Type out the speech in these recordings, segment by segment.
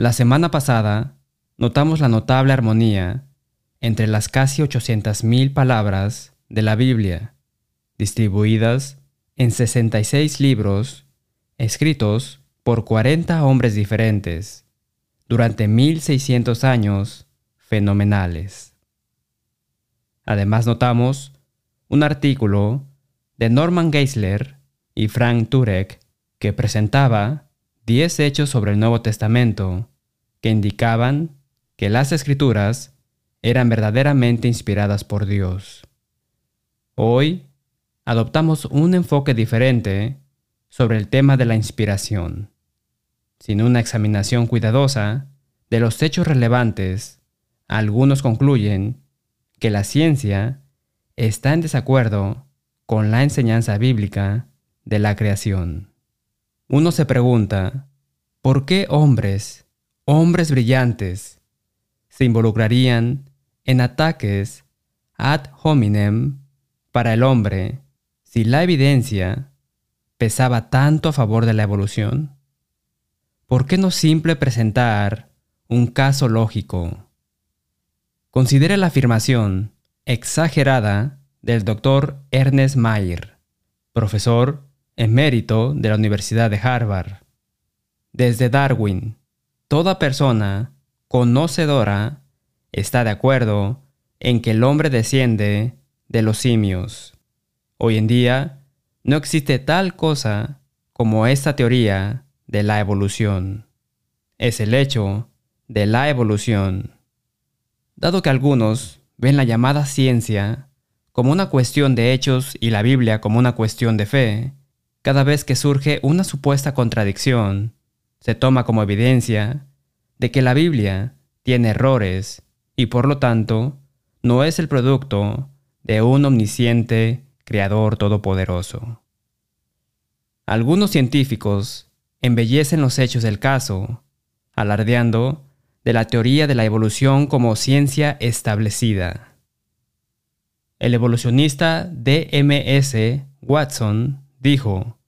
La semana pasada notamos la notable armonía entre las casi 800.000 palabras de la Biblia, distribuidas en 66 libros escritos por 40 hombres diferentes durante 1600 años fenomenales. Además notamos un artículo de Norman Geisler y Frank Turek que presentaba 10 hechos sobre el Nuevo Testamento que indicaban que las escrituras eran verdaderamente inspiradas por Dios. Hoy adoptamos un enfoque diferente sobre el tema de la inspiración. Sin una examinación cuidadosa de los hechos relevantes, algunos concluyen que la ciencia está en desacuerdo con la enseñanza bíblica de la creación. Uno se pregunta, ¿por qué hombres, hombres brillantes, se involucrarían en ataques ad hominem para el hombre si la evidencia pesaba tanto a favor de la evolución? ¿Por qué no simple presentar un caso lógico? Considere la afirmación exagerada del doctor Ernest Mayr, profesor emérito de la Universidad de Harvard. Desde Darwin, toda persona conocedora está de acuerdo en que el hombre desciende de los simios. Hoy en día no existe tal cosa como esta teoría de la evolución. Es el hecho de la evolución. Dado que algunos ven la llamada ciencia como una cuestión de hechos y la Biblia como una cuestión de fe, cada vez que surge una supuesta contradicción, se toma como evidencia de que la Biblia tiene errores y por lo tanto no es el producto de un omnisciente Creador Todopoderoso. Algunos científicos embellecen los hechos del caso, alardeando de la teoría de la evolución como ciencia establecida. El evolucionista D.M.S. Watson dijo,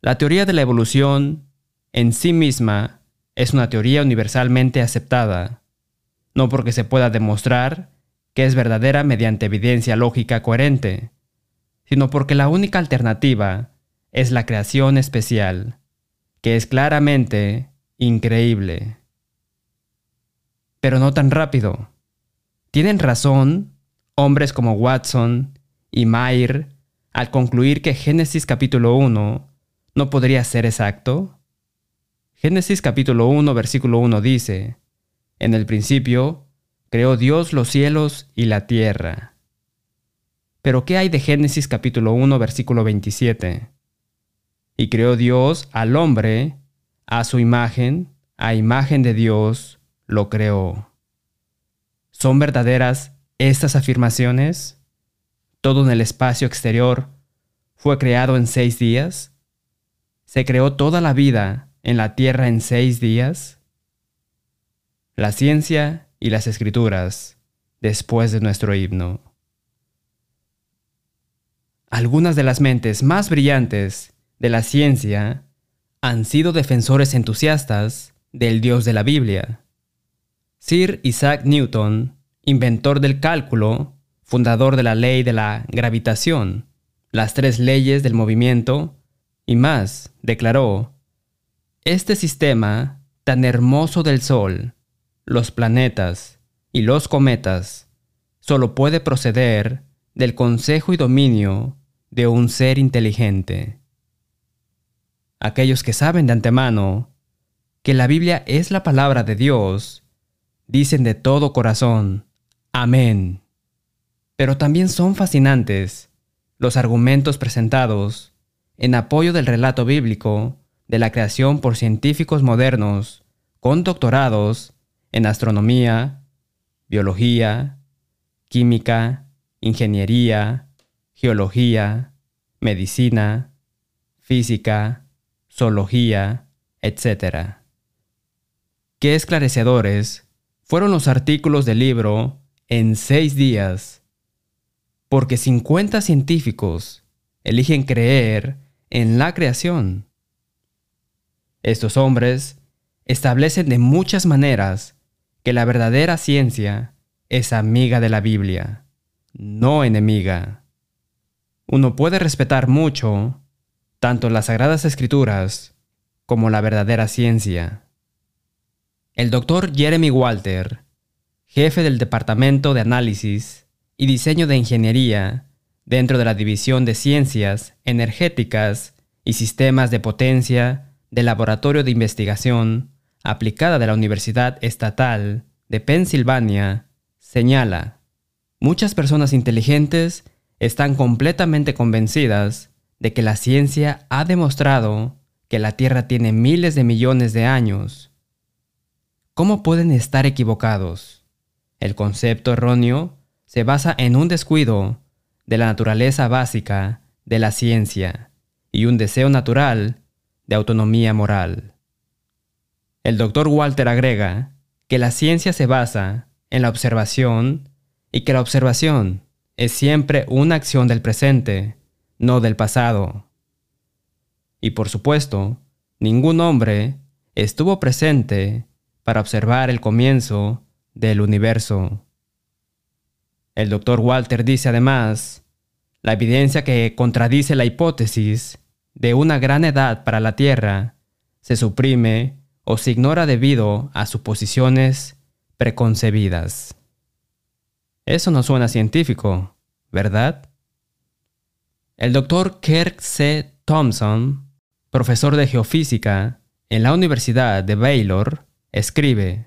La teoría de la evolución en sí misma es una teoría universalmente aceptada, no porque se pueda demostrar que es verdadera mediante evidencia lógica coherente, sino porque la única alternativa es la creación especial, que es claramente increíble. Pero no tan rápido. Tienen razón hombres como Watson y Mayer al concluir que Génesis capítulo 1 no podría ser exacto? Génesis capítulo 1 versículo 1 dice, En el principio creó Dios los cielos y la tierra. Pero ¿qué hay de Génesis capítulo 1 versículo 27? Y creó Dios al hombre a su imagen, a imagen de Dios lo creó. ¿Son verdaderas estas afirmaciones? Todo en el espacio exterior fue creado en seis días? ¿Se creó toda la vida en la tierra en seis días? La ciencia y las escrituras después de nuestro himno. Algunas de las mentes más brillantes de la ciencia han sido defensores entusiastas del Dios de la Biblia. Sir Isaac Newton, inventor del cálculo, fundador de la ley de la gravitación, las tres leyes del movimiento y más, declaró, este sistema tan hermoso del Sol, los planetas y los cometas, solo puede proceder del consejo y dominio de un ser inteligente. Aquellos que saben de antemano que la Biblia es la palabra de Dios, dicen de todo corazón, Amén. Pero también son fascinantes los argumentos presentados en apoyo del relato bíblico de la creación por científicos modernos con doctorados en astronomía, biología, química, ingeniería, geología, medicina, física, zoología, etc. Qué esclarecedores fueron los artículos del libro en seis días porque 50 científicos eligen creer en la creación. Estos hombres establecen de muchas maneras que la verdadera ciencia es amiga de la Biblia, no enemiga. Uno puede respetar mucho tanto las sagradas escrituras como la verdadera ciencia. El doctor Jeremy Walter, jefe del Departamento de Análisis y Diseño de Ingeniería dentro de la División de Ciencias Energéticas y Sistemas de Potencia del Laboratorio de Investigación Aplicada de la Universidad Estatal de Pensilvania, señala, muchas personas inteligentes están completamente convencidas de que la ciencia ha demostrado que la Tierra tiene miles de millones de años. ¿Cómo pueden estar equivocados? El concepto erróneo se basa en un descuido de la naturaleza básica de la ciencia y un deseo natural de autonomía moral. El doctor Walter agrega que la ciencia se basa en la observación y que la observación es siempre una acción del presente, no del pasado. Y por supuesto, ningún hombre estuvo presente para observar el comienzo del universo. El doctor Walter dice además, la evidencia que contradice la hipótesis de una gran edad para la Tierra se suprime o se ignora debido a suposiciones preconcebidas. Eso no suena científico, ¿verdad? El doctor Kirk C. Thompson profesor de geofísica en la Universidad de Baylor, escribe,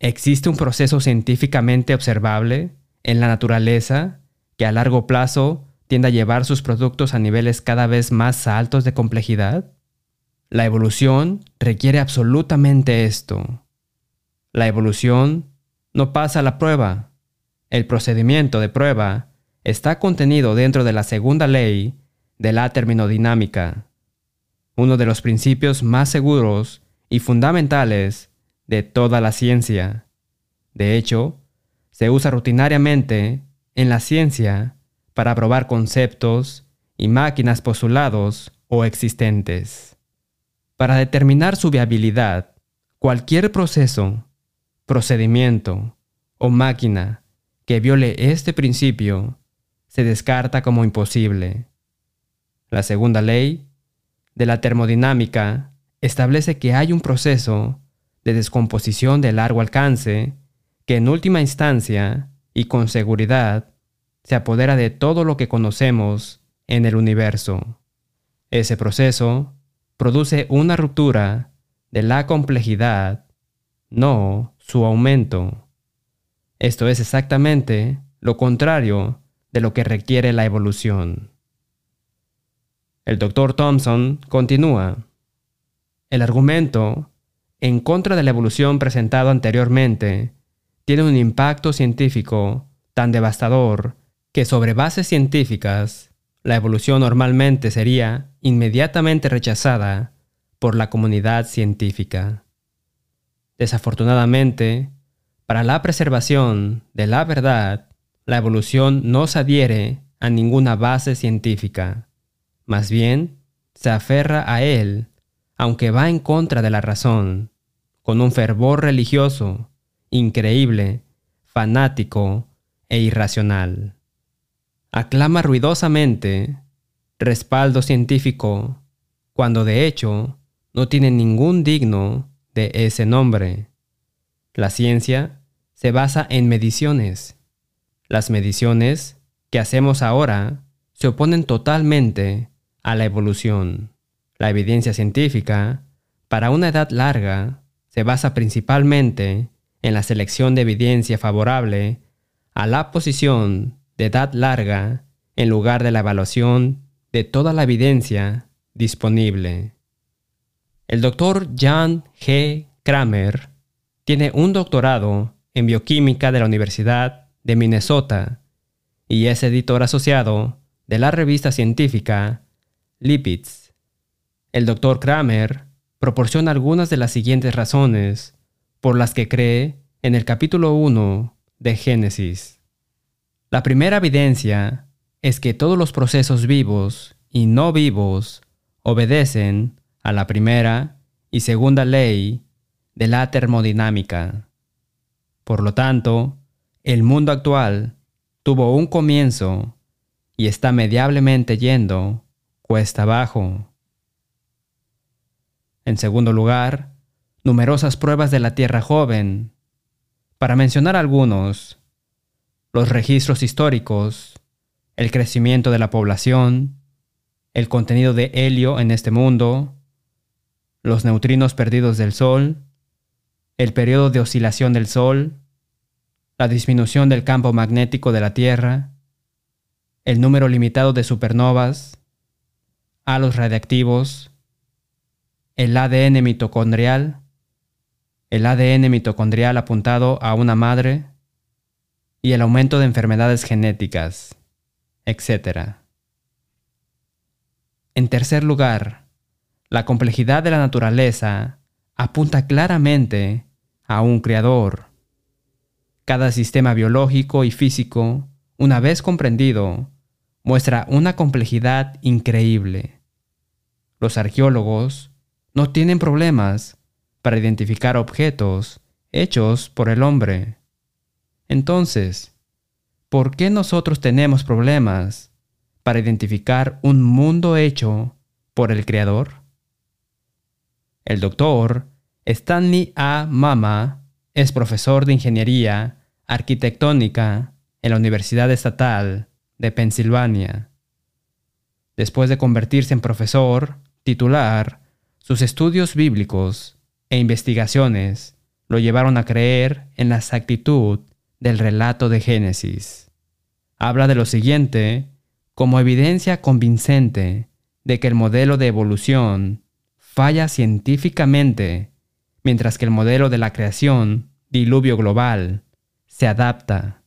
¿existe un proceso científicamente observable en la naturaleza que a largo plazo tiende a llevar sus productos a niveles cada vez más altos de complejidad? La evolución requiere absolutamente esto. La evolución no pasa la prueba. El procedimiento de prueba está contenido dentro de la segunda ley de la terminodinámica uno de los principios más seguros y fundamentales de toda la ciencia. De hecho, se usa rutinariamente en la ciencia para probar conceptos y máquinas postulados o existentes. Para determinar su viabilidad, cualquier proceso, procedimiento o máquina que viole este principio se descarta como imposible. La segunda ley de la termodinámica establece que hay un proceso de descomposición de largo alcance que en última instancia y con seguridad se apodera de todo lo que conocemos en el universo. Ese proceso produce una ruptura de la complejidad, no su aumento. Esto es exactamente lo contrario de lo que requiere la evolución. El doctor Thompson continúa. El argumento en contra de la evolución presentado anteriormente tiene un impacto científico tan devastador que sobre bases científicas, la evolución normalmente sería inmediatamente rechazada por la comunidad científica. Desafortunadamente, para la preservación de la verdad, la evolución no se adhiere a ninguna base científica. Más bien, se aferra a él, aunque va en contra de la razón, con un fervor religioso, increíble, fanático e irracional. Aclama ruidosamente respaldo científico, cuando de hecho no tiene ningún digno de ese nombre. La ciencia se basa en mediciones. Las mediciones que hacemos ahora se oponen totalmente a la evolución. La evidencia científica, para una edad larga, se basa principalmente en la selección de evidencia favorable a la posición de edad larga en lugar de la evaluación de toda la evidencia disponible. El doctor Jan G. Kramer tiene un doctorado en bioquímica de la Universidad de Minnesota y es editor asociado de la revista científica Lipids. El Dr. Kramer proporciona algunas de las siguientes razones por las que cree en el capítulo 1 de Génesis. La primera evidencia es que todos los procesos vivos y no vivos obedecen a la primera y segunda ley de la termodinámica. Por lo tanto, el mundo actual tuvo un comienzo y está mediablemente yendo cuesta abajo. En segundo lugar, numerosas pruebas de la Tierra joven. Para mencionar algunos, los registros históricos, el crecimiento de la población, el contenido de helio en este mundo, los neutrinos perdidos del Sol, el periodo de oscilación del Sol, la disminución del campo magnético de la Tierra, el número limitado de supernovas, halos radiactivos, el ADN mitocondrial, el ADN mitocondrial apuntado a una madre y el aumento de enfermedades genéticas, etc. En tercer lugar, la complejidad de la naturaleza apunta claramente a un creador. Cada sistema biológico y físico, una vez comprendido, muestra una complejidad increíble. Los arqueólogos no tienen problemas para identificar objetos hechos por el hombre. Entonces, ¿por qué nosotros tenemos problemas para identificar un mundo hecho por el Creador? El doctor Stanley A. Mama es profesor de Ingeniería Arquitectónica en la Universidad Estatal de Pensilvania. Después de convertirse en profesor titular, sus estudios bíblicos e investigaciones lo llevaron a creer en la exactitud del relato de Génesis. Habla de lo siguiente como evidencia convincente de que el modelo de evolución falla científicamente, mientras que el modelo de la creación, diluvio global, se adapta.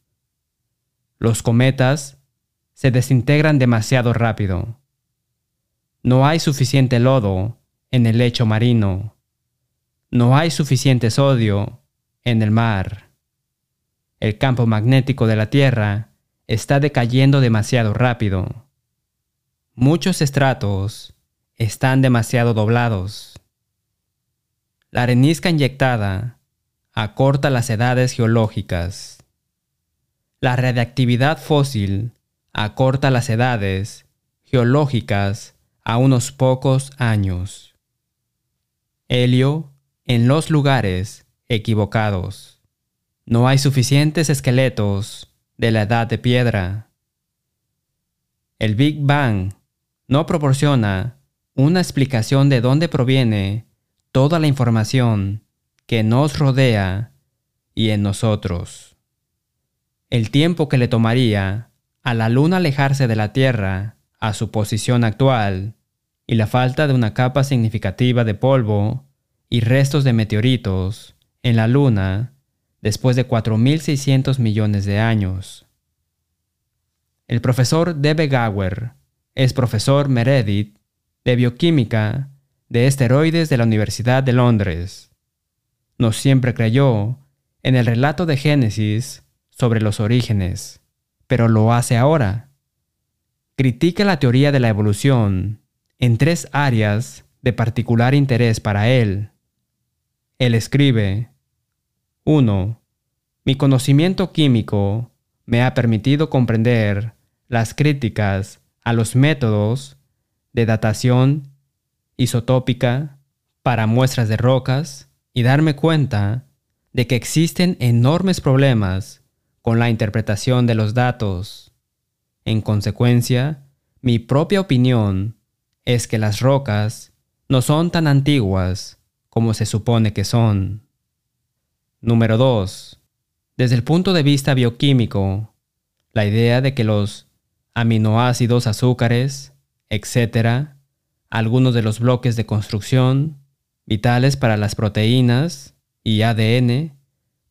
Los cometas se desintegran demasiado rápido. No hay suficiente lodo en el lecho marino. No hay suficiente sodio en el mar. El campo magnético de la Tierra está decayendo demasiado rápido. Muchos estratos están demasiado doblados. La arenisca inyectada acorta las edades geológicas. La radiactividad fósil acorta las edades geológicas a unos pocos años. Helio en los lugares equivocados. No hay suficientes esqueletos de la edad de piedra. El Big Bang no proporciona una explicación de dónde proviene toda la información que nos rodea y en nosotros. El tiempo que le tomaría a la luna alejarse de la Tierra a su posición actual y la falta de una capa significativa de polvo y restos de meteoritos en la luna después de 4.600 millones de años. El profesor Debe Gower es profesor Meredith de bioquímica de esteroides de la Universidad de Londres. No siempre creyó en el relato de Génesis sobre los orígenes, pero lo hace ahora. Critica la teoría de la evolución en tres áreas de particular interés para él. Él escribe, 1. Mi conocimiento químico me ha permitido comprender las críticas a los métodos de datación isotópica para muestras de rocas y darme cuenta de que existen enormes problemas con la interpretación de los datos. En consecuencia, mi propia opinión es que las rocas no son tan antiguas como se supone que son. Número 2. Desde el punto de vista bioquímico, la idea de que los aminoácidos, azúcares, etc., algunos de los bloques de construcción vitales para las proteínas y ADN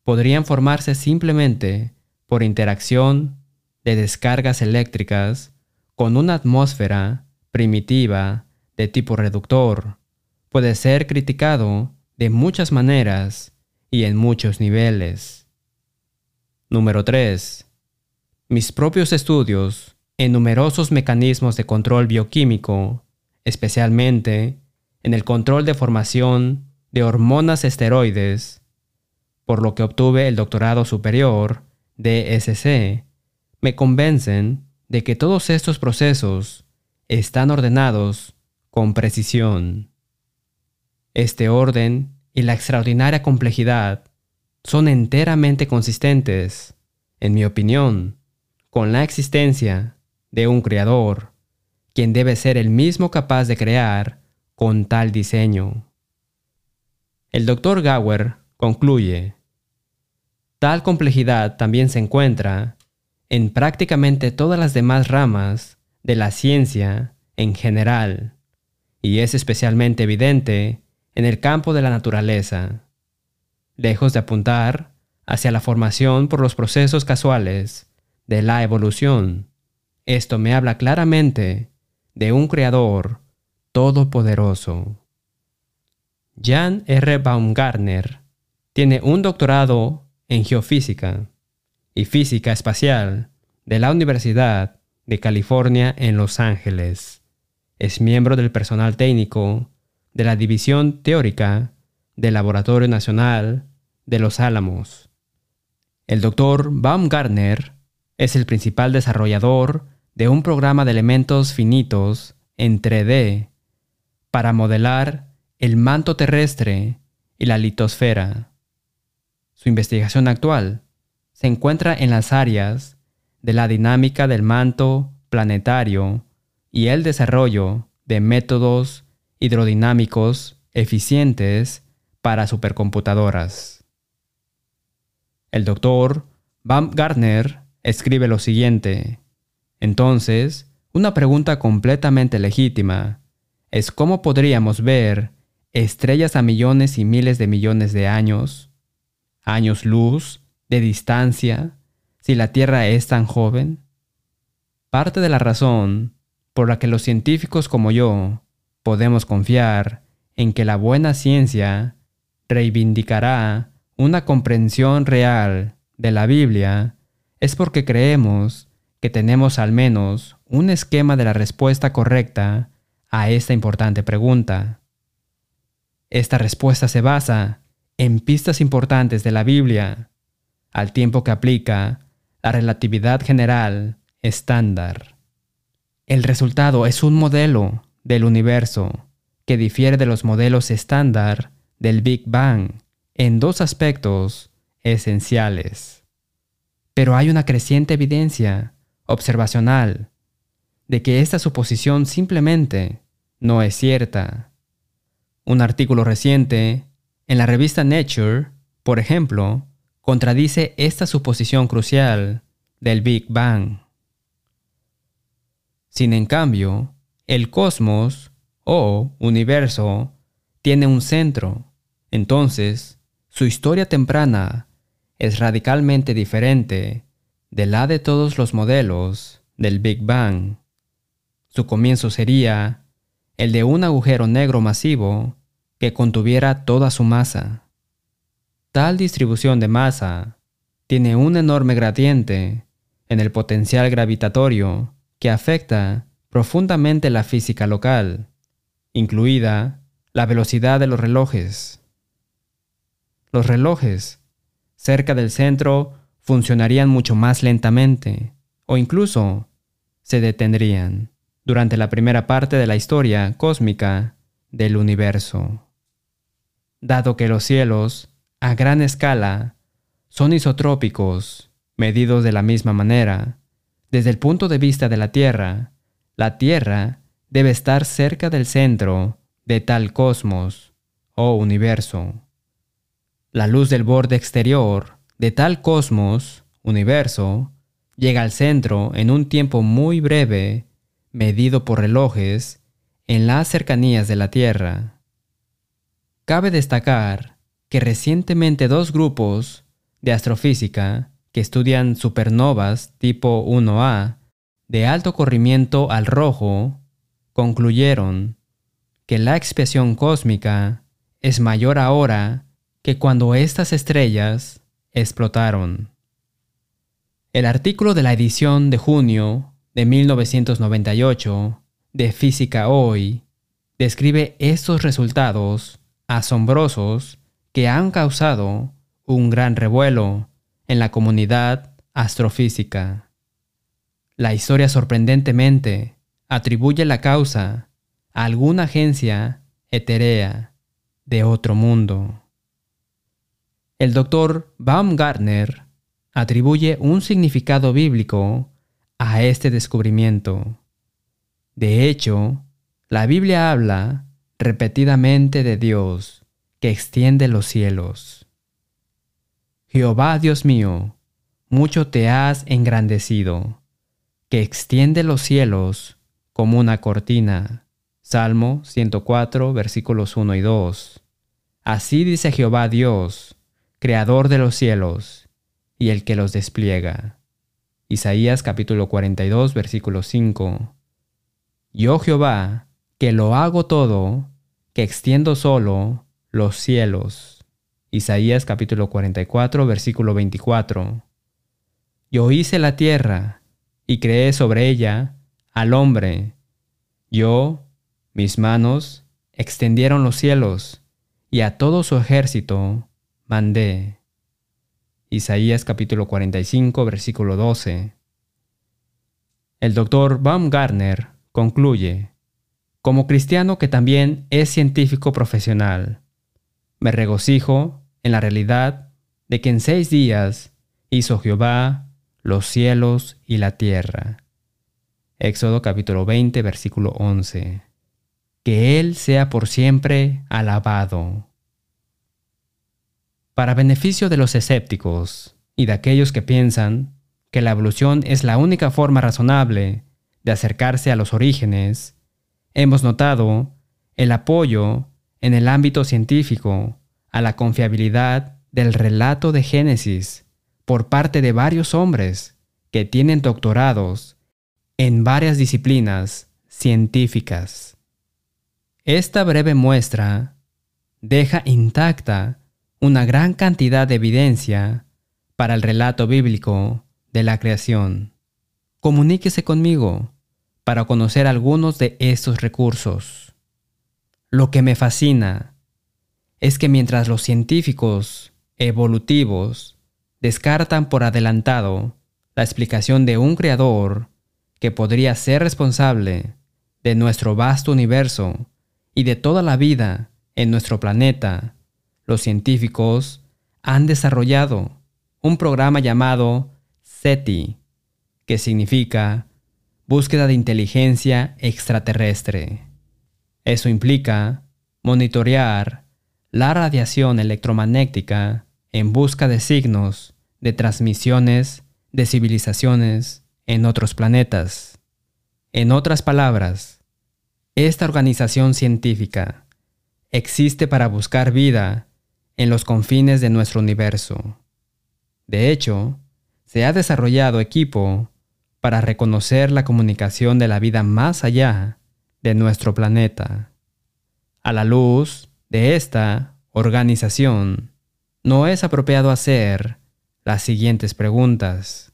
podrían formarse simplemente por interacción de descargas eléctricas con una atmósfera primitiva de tipo reductor puede ser criticado de muchas maneras y en muchos niveles. Número 3. Mis propios estudios en numerosos mecanismos de control bioquímico, especialmente en el control de formación de hormonas esteroides, por lo que obtuve el doctorado superior de SC, me convencen de que todos estos procesos están ordenados con precisión. Este orden y la extraordinaria complejidad son enteramente consistentes, en mi opinión, con la existencia de un creador, quien debe ser el mismo capaz de crear con tal diseño. El doctor Gower concluye, tal complejidad también se encuentra en prácticamente todas las demás ramas de la ciencia en general, y es especialmente evidente en el campo de la naturaleza. Lejos de apuntar hacia la formación por los procesos casuales de la evolución, esto me habla claramente de un creador todopoderoso. Jan R. Baumgartner tiene un doctorado en geofísica y física espacial de la Universidad de California en Los Ángeles. Es miembro del personal técnico de la División Teórica del Laboratorio Nacional de Los Álamos. El doctor Baumgartner es el principal desarrollador de un programa de elementos finitos en 3D para modelar el manto terrestre y la litosfera. Su investigación actual se encuentra en las áreas de la dinámica del manto planetario y el desarrollo de métodos hidrodinámicos eficientes para supercomputadoras. El doctor Baumgartner escribe lo siguiente. Entonces, una pregunta completamente legítima es cómo podríamos ver estrellas a millones y miles de millones de años, años luz, de distancia, si la Tierra es tan joven? Parte de la razón por la que los científicos como yo podemos confiar en que la buena ciencia reivindicará una comprensión real de la Biblia es porque creemos que tenemos al menos un esquema de la respuesta correcta a esta importante pregunta. Esta respuesta se basa en pistas importantes de la Biblia, al tiempo que aplica la relatividad general estándar. El resultado es un modelo del universo que difiere de los modelos estándar del Big Bang en dos aspectos esenciales. Pero hay una creciente evidencia observacional de que esta suposición simplemente no es cierta. Un artículo reciente en la revista Nature, por ejemplo, contradice esta suposición crucial del Big Bang. Sin en cambio, el cosmos o universo tiene un centro, entonces su historia temprana es radicalmente diferente de la de todos los modelos del Big Bang. Su comienzo sería el de un agujero negro masivo que contuviera toda su masa. Tal distribución de masa tiene un enorme gradiente en el potencial gravitatorio que afecta profundamente la física local, incluida la velocidad de los relojes. Los relojes cerca del centro funcionarían mucho más lentamente o incluso se detendrían durante la primera parte de la historia cósmica del universo. Dado que los cielos, a gran escala, son isotrópicos, medidos de la misma manera, desde el punto de vista de la Tierra, la Tierra debe estar cerca del centro de tal cosmos o universo. La luz del borde exterior de tal cosmos, universo, llega al centro en un tiempo muy breve medido por relojes en las cercanías de la Tierra. Cabe destacar que recientemente dos grupos de astrofísica que estudian supernovas tipo 1A de alto corrimiento al rojo concluyeron que la expiación cósmica es mayor ahora que cuando estas estrellas explotaron. El artículo de la edición de junio de 1998 de Física Hoy describe estos resultados asombrosos que han causado un gran revuelo en la comunidad astrofísica. La historia sorprendentemente atribuye la causa a alguna agencia etérea de otro mundo. El doctor Baumgartner atribuye un significado bíblico a este descubrimiento. De hecho, la Biblia habla repetidamente de Dios que extiende los cielos. Jehová Dios mío, mucho te has engrandecido, que extiende los cielos como una cortina. Salmo 104, versículos 1 y 2. Así dice Jehová Dios, creador de los cielos, y el que los despliega. Isaías capítulo 42, versículo 5. Yo Jehová, que lo hago todo, que extiendo solo los cielos. Isaías capítulo 44, versículo 24. Yo hice la tierra y creé sobre ella al hombre. Yo, mis manos, extendieron los cielos y a todo su ejército mandé. Isaías capítulo 45, versículo 12. El doctor Baumgartner concluye, como cristiano que también es científico profesional, me regocijo en la realidad de que en seis días hizo Jehová los cielos y la tierra. Éxodo capítulo 20, versículo 11. Que Él sea por siempre alabado. Para beneficio de los escépticos y de aquellos que piensan que la evolución es la única forma razonable de acercarse a los orígenes, hemos notado el apoyo en el ámbito científico a la confiabilidad del relato de Génesis por parte de varios hombres que tienen doctorados en varias disciplinas científicas. Esta breve muestra deja intacta una gran cantidad de evidencia para el relato bíblico de la creación. Comuníquese conmigo para conocer algunos de estos recursos. Lo que me fascina es que mientras los científicos evolutivos descartan por adelantado la explicación de un creador que podría ser responsable de nuestro vasto universo y de toda la vida en nuestro planeta los científicos han desarrollado un programa llamado SETI, que significa Búsqueda de Inteligencia Extraterrestre. Eso implica monitorear la radiación electromagnética en busca de signos de transmisiones de civilizaciones en otros planetas. En otras palabras, esta organización científica existe para buscar vida en los confines de nuestro universo. De hecho, se ha desarrollado equipo para reconocer la comunicación de la vida más allá de nuestro planeta. A la luz de esta organización, no es apropiado hacer las siguientes preguntas.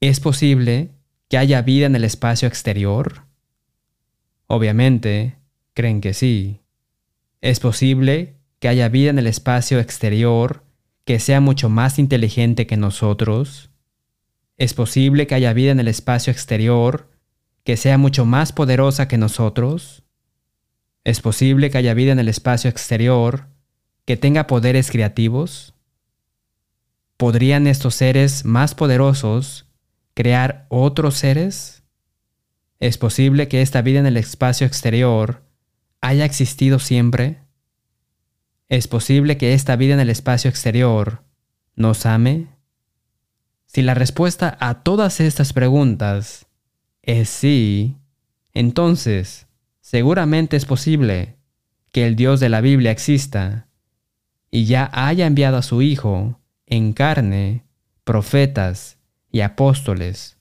¿Es posible que haya vida en el espacio exterior? Obviamente, creen que sí. ¿Es posible que haya vida en el espacio exterior que sea mucho más inteligente que nosotros? ¿Es posible que haya vida en el espacio exterior que sea mucho más poderosa que nosotros? ¿Es posible que haya vida en el espacio exterior que tenga poderes creativos? ¿Podrían estos seres más poderosos crear otros seres? ¿Es posible que esta vida en el espacio exterior haya existido siempre? ¿Es posible que esta vida en el espacio exterior nos ame? Si la respuesta a todas estas preguntas es sí, entonces seguramente es posible que el Dios de la Biblia exista y ya haya enviado a su Hijo en carne, profetas y apóstoles,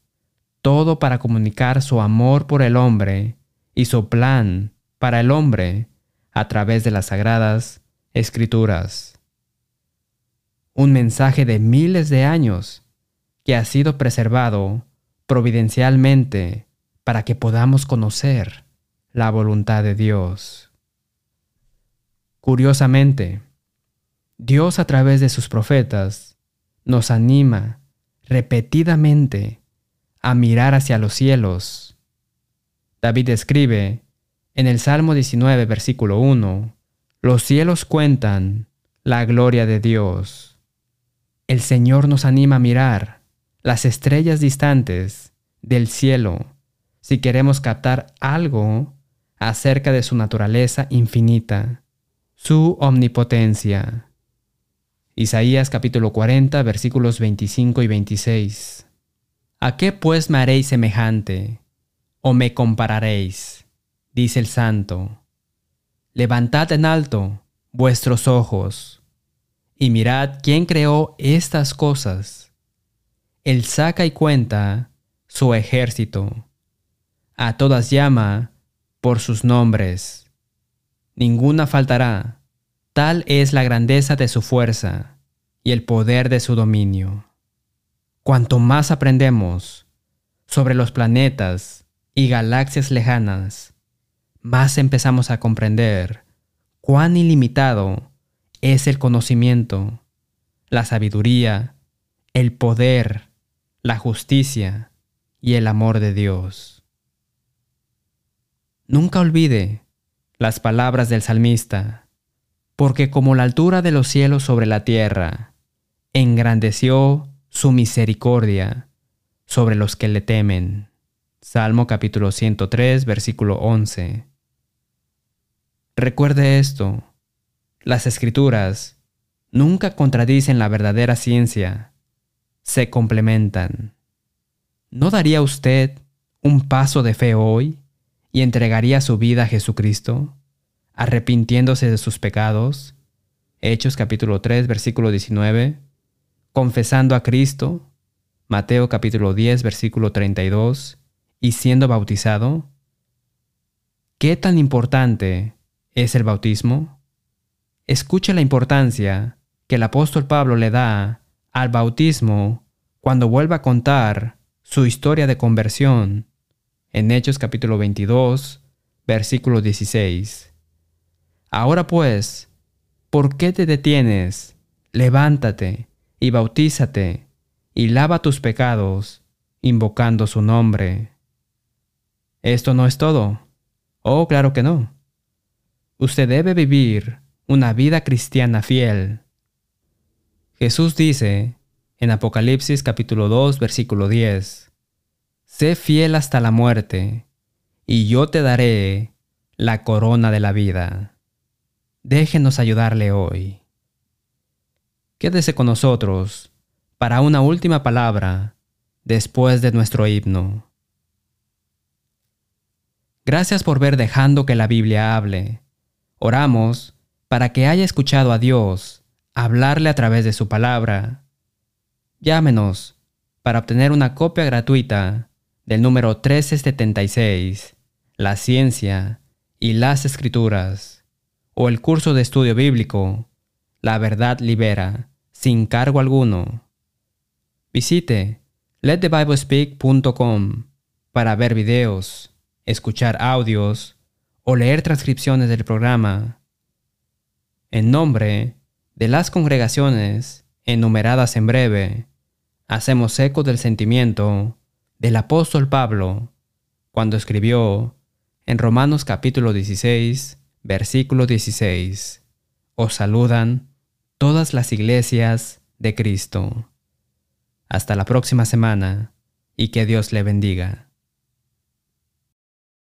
todo para comunicar su amor por el hombre y su plan para el hombre a través de las sagradas escrituras. Un mensaje de miles de años que ha sido preservado providencialmente para que podamos conocer la voluntad de Dios. Curiosamente, Dios a través de sus profetas nos anima repetidamente a mirar hacia los cielos. David escribe en el Salmo 19, versículo 1, Los cielos cuentan la gloria de Dios. El Señor nos anima a mirar las estrellas distantes del cielo si queremos captar algo acerca de su naturaleza infinita, su omnipotencia. Isaías capítulo 40 versículos 25 y 26. ¿A qué pues me haréis semejante o me compararéis? dice el santo. Levantad en alto vuestros ojos y mirad quién creó estas cosas. Él saca y cuenta su ejército. A todas llama por sus nombres. Ninguna faltará Tal es la grandeza de su fuerza y el poder de su dominio. Cuanto más aprendemos sobre los planetas y galaxias lejanas, más empezamos a comprender cuán ilimitado es el conocimiento, la sabiduría, el poder, la justicia y el amor de Dios. Nunca olvide las palabras del salmista porque como la altura de los cielos sobre la tierra, engrandeció su misericordia sobre los que le temen. Salmo capítulo 103, versículo 11. Recuerde esto, las escrituras nunca contradicen la verdadera ciencia, se complementan. ¿No daría usted un paso de fe hoy y entregaría su vida a Jesucristo? arrepintiéndose de sus pecados, Hechos capítulo 3 versículo 19, confesando a Cristo, Mateo capítulo 10 versículo 32, y siendo bautizado? ¿Qué tan importante es el bautismo? Escuche la importancia que el apóstol Pablo le da al bautismo cuando vuelva a contar su historia de conversión en Hechos capítulo 22, versículo 16. Ahora pues, ¿por qué te detienes? Levántate y bautízate y lava tus pecados, invocando su nombre. Esto no es todo. Oh, claro que no. Usted debe vivir una vida cristiana fiel. Jesús dice en Apocalipsis capítulo 2 versículo 10, Sé fiel hasta la muerte, y yo te daré la corona de la vida. Déjenos ayudarle hoy. Quédese con nosotros para una última palabra después de nuestro himno. Gracias por ver dejando que la Biblia hable. Oramos para que haya escuchado a Dios hablarle a través de su palabra. Llámenos para obtener una copia gratuita del número 1376, La ciencia y las escrituras o el curso de estudio bíblico La verdad libera, sin cargo alguno. Visite letthebiblespeak.com para ver videos, escuchar audios o leer transcripciones del programa. En nombre de las congregaciones enumeradas en breve, hacemos eco del sentimiento del apóstol Pablo cuando escribió en Romanos capítulo 16, Versículo 16. Os saludan todas las iglesias de Cristo. Hasta la próxima semana y que Dios le bendiga.